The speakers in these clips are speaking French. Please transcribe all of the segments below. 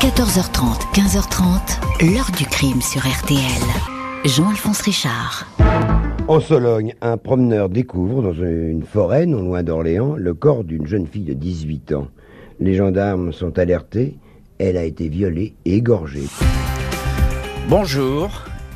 14h30, 15h30, l'heure du crime sur RTL. Jean-Alphonse Richard. En Sologne, un promeneur découvre dans une forêt non loin d'Orléans le corps d'une jeune fille de 18 ans. Les gendarmes sont alertés. Elle a été violée et égorgée. Bonjour,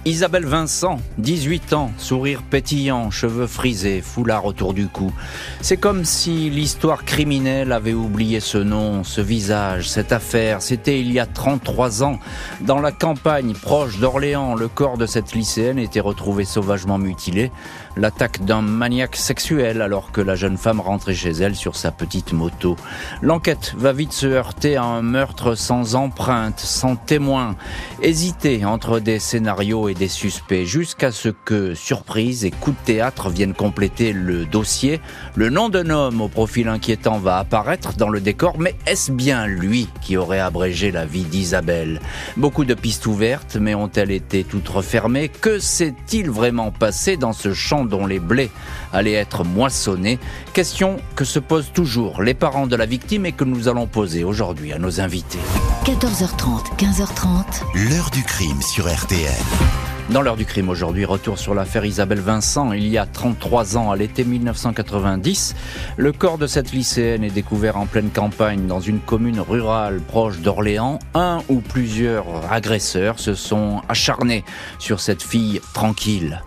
Isabelle Vincent, 18 ans, sourire pétillant, cheveux frisés, foulard autour du cou. C'est comme si l'histoire criminelle avait oublié ce nom, ce visage, cette affaire. C'était il y a 33 ans. Dans la campagne proche d'Orléans, le corps de cette lycéenne était retrouvé sauvagement mutilé. L'attaque d'un maniaque sexuel alors que la jeune femme rentrait chez elle sur sa petite moto. L'enquête va vite se heurter à un meurtre sans empreinte, sans témoin. Hésiter entre des scénarios des suspects jusqu'à ce que, surprise et coup de théâtre viennent compléter le dossier. Le nom d'un homme au profil inquiétant va apparaître dans le décor, mais est-ce bien lui qui aurait abrégé la vie d'Isabelle? Beaucoup de pistes ouvertes, mais ont-elles été toutes refermées? Que s'est-il vraiment passé dans ce champ dont les blés allaient être moissonnés Question que se posent toujours les parents de la victime et que nous allons poser aujourd'hui à nos invités. 14h30, 15h30. L'heure du crime sur RTL. Dans l'heure du crime aujourd'hui, retour sur l'affaire Isabelle Vincent. Il y a 33 ans, à l'été 1990, le corps de cette lycéenne est découvert en pleine campagne dans une commune rurale proche d'Orléans. Un ou plusieurs agresseurs se sont acharnés sur cette fille tranquille.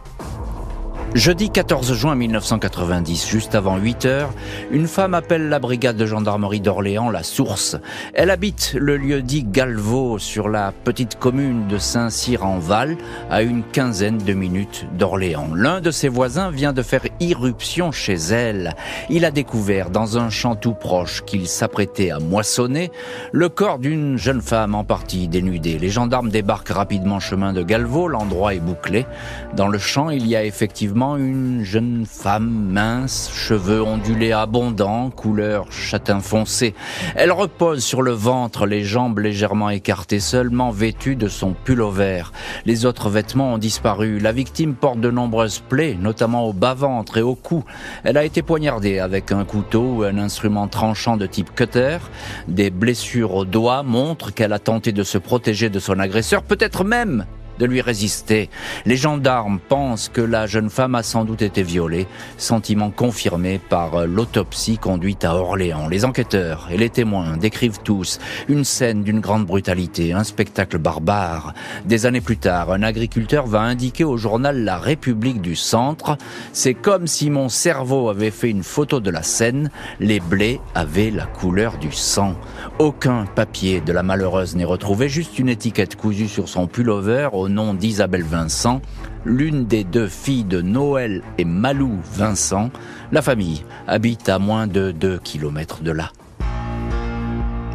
Jeudi 14 juin 1990, juste avant 8 heures, une femme appelle la brigade de gendarmerie d'Orléans la Source. Elle habite le lieu dit Galvaux sur la petite commune de Saint-Cyr-en-Val, à une quinzaine de minutes d'Orléans. L'un de ses voisins vient de faire irruption chez elle. Il a découvert dans un champ tout proche qu'il s'apprêtait à moissonner le corps d'une jeune femme en partie dénudée. Les gendarmes débarquent rapidement chemin de Galvaux, l'endroit est bouclé. Dans le champ, il y a effectivement une jeune femme mince, cheveux ondulés abondants, couleur châtain foncé. Elle repose sur le ventre, les jambes légèrement écartées, seulement vêtue de son pull vert. Les autres vêtements ont disparu. La victime porte de nombreuses plaies, notamment au bas-ventre et au cou. Elle a été poignardée avec un couteau ou un instrument tranchant de type cutter. Des blessures aux doigts montrent qu'elle a tenté de se protéger de son agresseur, peut-être même de lui résister. Les gendarmes pensent que la jeune femme a sans doute été violée, sentiment confirmé par l'autopsie conduite à Orléans. Les enquêteurs et les témoins décrivent tous une scène d'une grande brutalité, un spectacle barbare. Des années plus tard, un agriculteur va indiquer au journal La République du Centre, c'est comme si mon cerveau avait fait une photo de la scène, les blés avaient la couleur du sang. Aucun papier de la malheureuse n'est retrouvé, juste une étiquette cousue sur son pullover nom d'Isabelle Vincent, l'une des deux filles de Noël et Malou Vincent. La famille habite à moins de 2 kilomètres de là.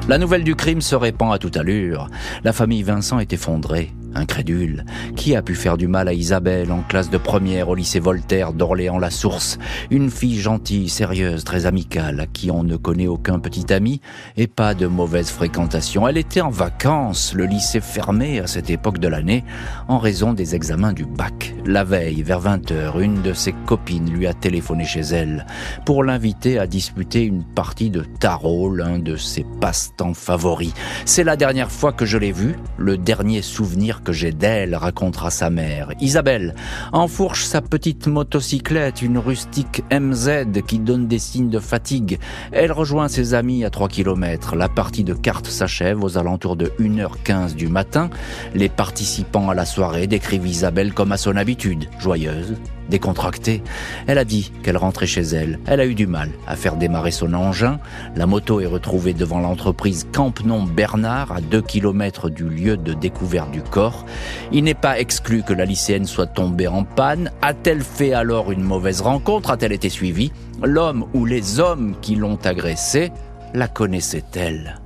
La nouvelle du crime se répand à toute allure. La famille Vincent est effondrée incrédule. Qui a pu faire du mal à Isabelle en classe de première au lycée Voltaire d'Orléans-la-Source Une fille gentille, sérieuse, très amicale, à qui on ne connaît aucun petit ami et pas de mauvaise fréquentation. Elle était en vacances, le lycée fermé à cette époque de l'année en raison des examens du bac. La veille, vers 20h, une de ses copines lui a téléphoné chez elle pour l'inviter à disputer une partie de tarot, l'un de ses passe-temps favoris. C'est la dernière fois que je l'ai vue, le dernier souvenir que j'ai d'elle, racontera sa mère. Isabelle enfourche sa petite motocyclette, une rustique MZ qui donne des signes de fatigue. Elle rejoint ses amis à 3 km. La partie de cartes s'achève aux alentours de 1h15 du matin. Les participants à la soirée décrivent Isabelle comme à son habitude, joyeuse, décontractée. Elle a dit qu'elle rentrait chez elle. Elle a eu du mal à faire démarrer son engin. La moto est retrouvée devant l'entreprise Campnon Bernard à 2 km du lieu de découverte du corps. Il n'est pas exclu que la lycéenne soit tombée en panne. A-t-elle fait alors une mauvaise rencontre? A-t-elle été suivie? L'homme ou les hommes qui l'ont agressée la connaissaient-elle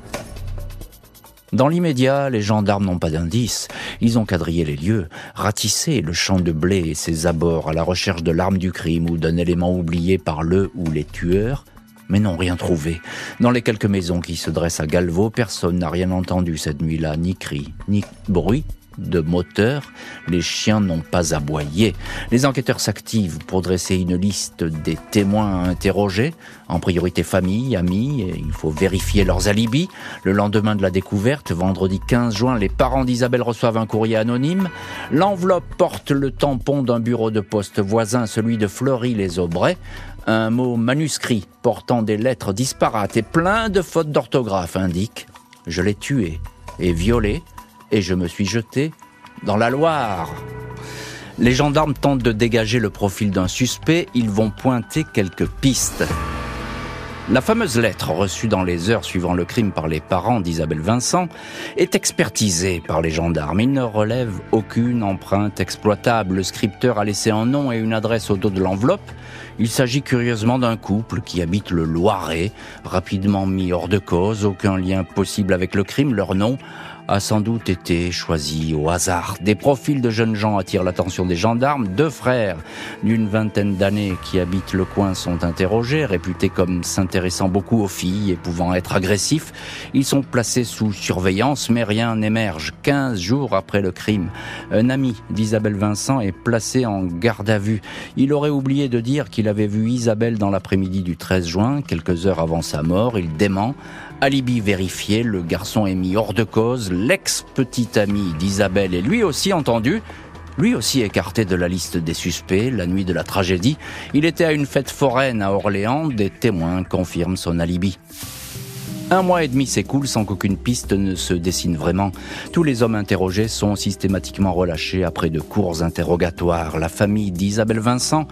dans l'immédiat, les gendarmes n'ont pas d'indices. Ils ont quadrillé les lieux, ratissé le champ de blé et ses abords à la recherche de l'arme du crime ou d'un élément oublié par le ou les tueurs, mais n'ont rien trouvé. Dans les quelques maisons qui se dressent à Galvaux, personne n'a rien entendu cette nuit-là, ni cri, ni bruit, de moteur, les chiens n'ont pas aboyé. Les enquêteurs s'activent pour dresser une liste des témoins interrogés, en priorité famille, amis, et il faut vérifier leurs alibis. Le lendemain de la découverte, vendredi 15 juin, les parents d'Isabelle reçoivent un courrier anonyme. L'enveloppe porte le tampon d'un bureau de poste voisin, celui de Fleury-les-Aubrais un mot manuscrit portant des lettres disparates et plein de fautes d'orthographe indique ⁇ Je l'ai tué et violé et je me suis jeté dans la Loire ⁇ Les gendarmes tentent de dégager le profil d'un suspect, ils vont pointer quelques pistes. La fameuse lettre reçue dans les heures suivant le crime par les parents d'Isabelle Vincent est expertisée par les gendarmes. Il ne relève aucune empreinte exploitable. Le scripteur a laissé un nom et une adresse au dos de l'enveloppe. Il s'agit curieusement d'un couple qui habite le Loiret, rapidement mis hors de cause, aucun lien possible avec le crime, leur nom a sans doute été choisi au hasard. Des profils de jeunes gens attirent l'attention des gendarmes. Deux frères d'une vingtaine d'années qui habitent le coin sont interrogés, réputés comme s'intéressant beaucoup aux filles et pouvant être agressifs. Ils sont placés sous surveillance, mais rien n'émerge. Quinze jours après le crime, un ami d'Isabelle Vincent est placé en garde à vue. Il aurait oublié de dire qu'il avait vu Isabelle dans l'après-midi du 13 juin, quelques heures avant sa mort. Il dément Alibi vérifié, le garçon est mis hors de cause. L'ex-petit ami d'Isabelle est lui aussi entendu. Lui aussi écarté de la liste des suspects la nuit de la tragédie. Il était à une fête foraine à Orléans. Des témoins confirment son alibi. Un mois et demi s'écoule sans qu'aucune piste ne se dessine vraiment. Tous les hommes interrogés sont systématiquement relâchés après de courts interrogatoires. La famille d'Isabelle Vincent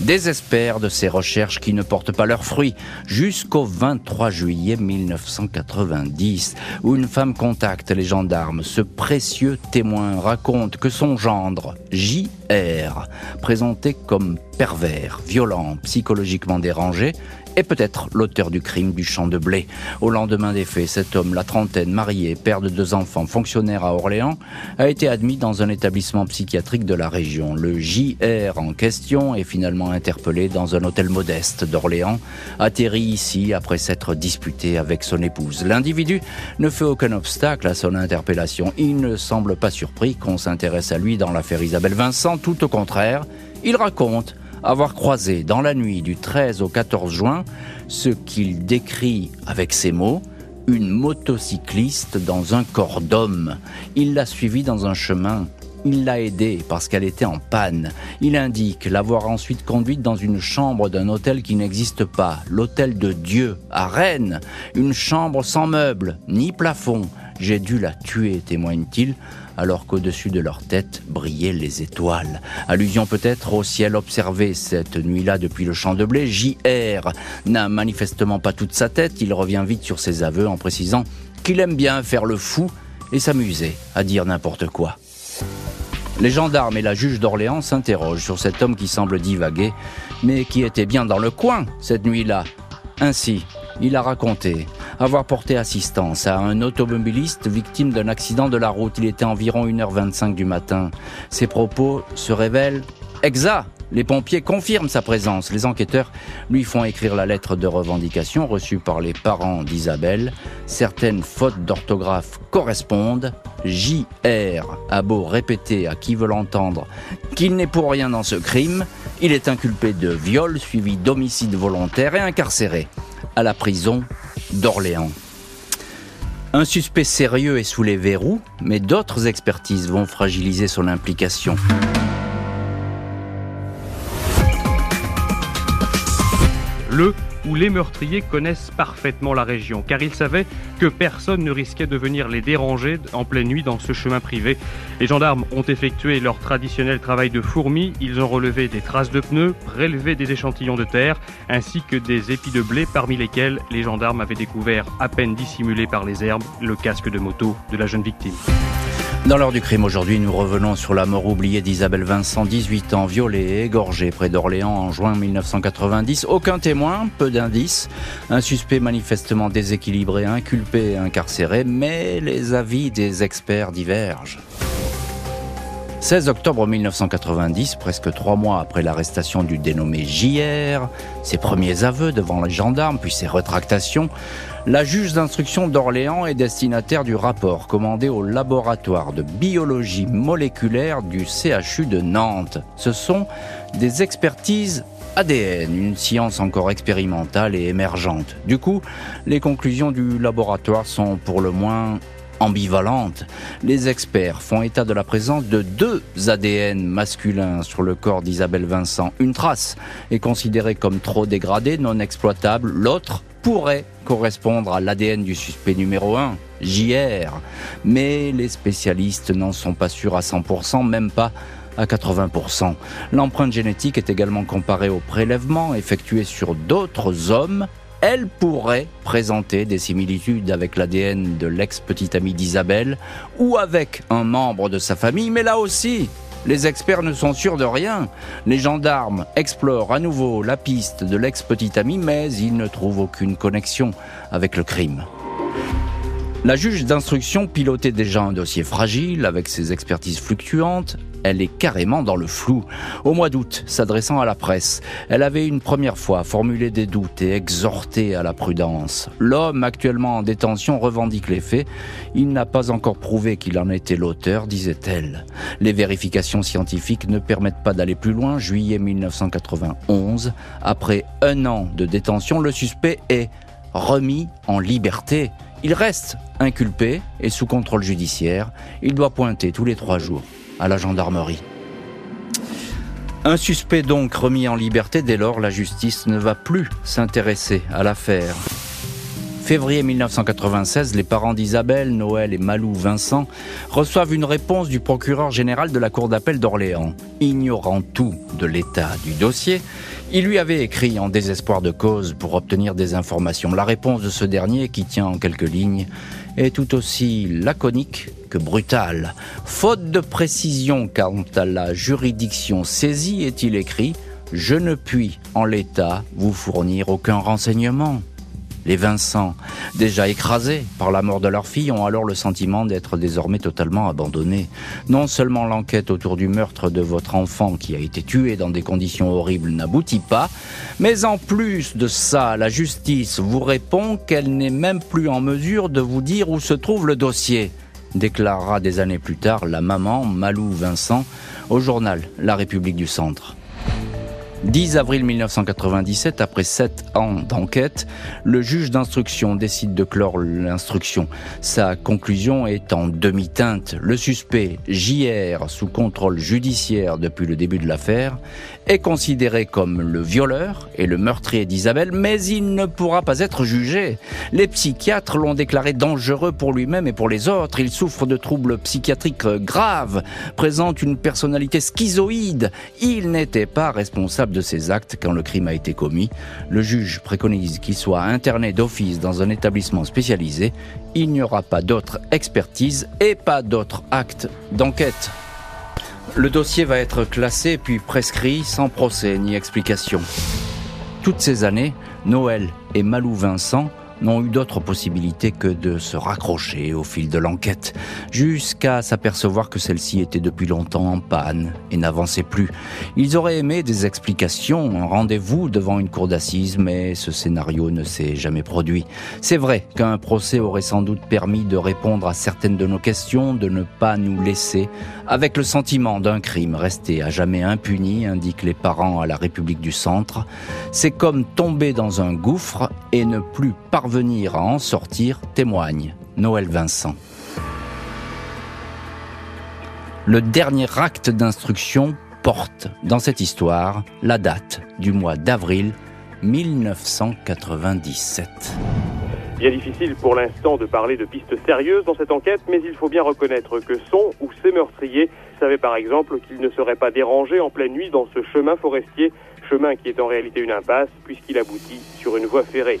désespère de ces recherches qui ne portent pas leurs fruits jusqu'au 23 juillet 1990 où une femme contacte les gendarmes. Ce précieux témoin raconte que son gendre, J.R., présenté comme pervers, violent, psychologiquement dérangé, est peut-être l'auteur du crime du champ de blé. Au lendemain des faits, cet homme, la trentaine, marié, père de deux enfants, fonctionnaire à Orléans, a été admis dans un établissement psychiatrique de la région. Le JR en question est finalement interpellé dans un hôtel modeste d'Orléans, atterri ici après s'être disputé avec son épouse. L'individu ne fait aucun obstacle à son interpellation. Il ne semble pas surpris qu'on s'intéresse à lui dans l'affaire Isabelle Vincent, tout au contraire. Il raconte avoir croisé dans la nuit du 13 au 14 juin ce qu'il décrit avec ces mots une motocycliste dans un corps d'homme. Il l'a suivie dans un chemin. Il l'a aidée parce qu'elle était en panne. Il indique l'avoir ensuite conduite dans une chambre d'un hôtel qui n'existe pas, l'hôtel de Dieu, à Rennes. Une chambre sans meubles, ni plafond. J'ai dû la tuer, témoigne-t-il, alors qu'au-dessus de leur tête brillaient les étoiles. Allusion peut-être au ciel observé cette nuit-là depuis le champ de blé. J.R. n'a manifestement pas toute sa tête, il revient vite sur ses aveux en précisant qu'il aime bien faire le fou et s'amuser à dire n'importe quoi. Les gendarmes et la juge d'Orléans s'interrogent sur cet homme qui semble divaguer, mais qui était bien dans le coin cette nuit-là. Ainsi, il a raconté avoir porté assistance à un automobiliste victime d'un accident de la route. Il était environ 1h25 du matin. Ses propos se révèlent exacts. Les pompiers confirment sa présence. Les enquêteurs lui font écrire la lettre de revendication reçue par les parents d'Isabelle. Certaines fautes d'orthographe correspondent. JR a beau répéter à qui veut l'entendre qu'il n'est pour rien dans ce crime. Il est inculpé de viol suivi d'homicide volontaire et incarcéré à la prison d'Orléans. Un suspect sérieux est sous les verrous, mais d'autres expertises vont fragiliser son implication. Où les meurtriers connaissent parfaitement la région, car ils savaient que personne ne risquait de venir les déranger en pleine nuit dans ce chemin privé. Les gendarmes ont effectué leur traditionnel travail de fourmi, ils ont relevé des traces de pneus, prélevé des échantillons de terre, ainsi que des épis de blé parmi lesquels les gendarmes avaient découvert, à peine dissimulé par les herbes, le casque de moto de la jeune victime. Dans l'heure du crime aujourd'hui, nous revenons sur la mort oubliée d'Isabelle Vincent, 18 ans, violée et égorgée près d'Orléans en juin 1990. Aucun témoin, peu d'indices. Un suspect manifestement déséquilibré, inculpé incarcéré, mais les avis des experts divergent. 16 octobre 1990, presque trois mois après l'arrestation du dénommé JR, ses premiers aveux devant les gendarmes, puis ses retractations, la juge d'instruction d'Orléans est destinataire du rapport commandé au laboratoire de biologie moléculaire du CHU de Nantes. Ce sont des expertises ADN, une science encore expérimentale et émergente. Du coup, les conclusions du laboratoire sont pour le moins ambivalentes. Les experts font état de la présence de deux ADN masculins sur le corps d'Isabelle Vincent. Une trace est considérée comme trop dégradée, non exploitable. L'autre pourrait correspondre à l'ADN du suspect numéro 1, JR. Mais les spécialistes n'en sont pas sûrs à 100%, même pas à 80%. L'empreinte génétique est également comparée au prélèvement effectué sur d'autres hommes. Elle pourrait présenter des similitudes avec l'ADN de l'ex-petite amie d'Isabelle ou avec un membre de sa famille, mais là aussi, les experts ne sont sûrs de rien. Les gendarmes explorent à nouveau la piste de l'ex-petite amie, mais ils ne trouvent aucune connexion avec le crime. La juge d'instruction pilotait déjà un dossier fragile avec ses expertises fluctuantes. Elle est carrément dans le flou. Au mois d'août, s'adressant à la presse, elle avait une première fois formulé des doutes et exhorté à la prudence. L'homme actuellement en détention revendique les faits. Il n'a pas encore prouvé qu'il en était l'auteur, disait-elle. Les vérifications scientifiques ne permettent pas d'aller plus loin. Juillet 1991, après un an de détention, le suspect est remis en liberté. Il reste inculpé et sous contrôle judiciaire. Il doit pointer tous les trois jours à la gendarmerie. Un suspect donc remis en liberté, dès lors la justice ne va plus s'intéresser à l'affaire. Février 1996, les parents d'Isabelle, Noël et Malou Vincent reçoivent une réponse du procureur général de la Cour d'appel d'Orléans. Ignorant tout de l'état du dossier, il lui avait écrit en désespoir de cause pour obtenir des informations. La réponse de ce dernier, qui tient en quelques lignes, est tout aussi laconique que brutale. Faute de précision quant à la juridiction saisie, est-il écrit Je ne puis, en l'état, vous fournir aucun renseignement. Les Vincent, déjà écrasés par la mort de leur fille, ont alors le sentiment d'être désormais totalement abandonnés. Non seulement l'enquête autour du meurtre de votre enfant qui a été tué dans des conditions horribles n'aboutit pas, mais en plus de ça, la justice vous répond qu'elle n'est même plus en mesure de vous dire où se trouve le dossier, déclarera des années plus tard la maman Malou Vincent au journal La République du Centre. 10 avril 1997, après sept ans d'enquête, le juge d'instruction décide de clore l'instruction. Sa conclusion est en demi-teinte. Le suspect, JR, sous contrôle judiciaire depuis le début de l'affaire, est considéré comme le violeur et le meurtrier d'Isabelle, mais il ne pourra pas être jugé. Les psychiatres l'ont déclaré dangereux pour lui-même et pour les autres. Il souffre de troubles psychiatriques graves, présente une personnalité schizoïde. Il n'était pas responsable de ses actes quand le crime a été commis. Le juge préconise qu'il soit interné d'office dans un établissement spécialisé. Il n'y aura pas d'autres expertises et pas d'autres actes d'enquête. Le dossier va être classé puis prescrit sans procès ni explication. Toutes ces années, Noël et Malou Vincent n'ont eu d'autre possibilité que de se raccrocher au fil de l'enquête, jusqu'à s'apercevoir que celle-ci était depuis longtemps en panne et n'avançait plus. Ils auraient aimé des explications, un rendez-vous devant une cour d'assises, mais ce scénario ne s'est jamais produit. C'est vrai qu'un procès aurait sans doute permis de répondre à certaines de nos questions, de ne pas nous laisser avec le sentiment d'un crime resté à jamais impuni, indiquent les parents à la République du Centre. C'est comme tomber dans un gouffre et ne plus parvenir venir à en sortir, témoigne Noël Vincent. Le dernier acte d'instruction porte dans cette histoire la date du mois d'avril 1997. Bien difficile pour l'instant de parler de pistes sérieuses dans cette enquête, mais il faut bien reconnaître que son ou ses meurtriers savaient par exemple qu'ils ne seraient pas dérangés en pleine nuit dans ce chemin forestier, chemin qui est en réalité une impasse puisqu'il aboutit sur une voie ferrée.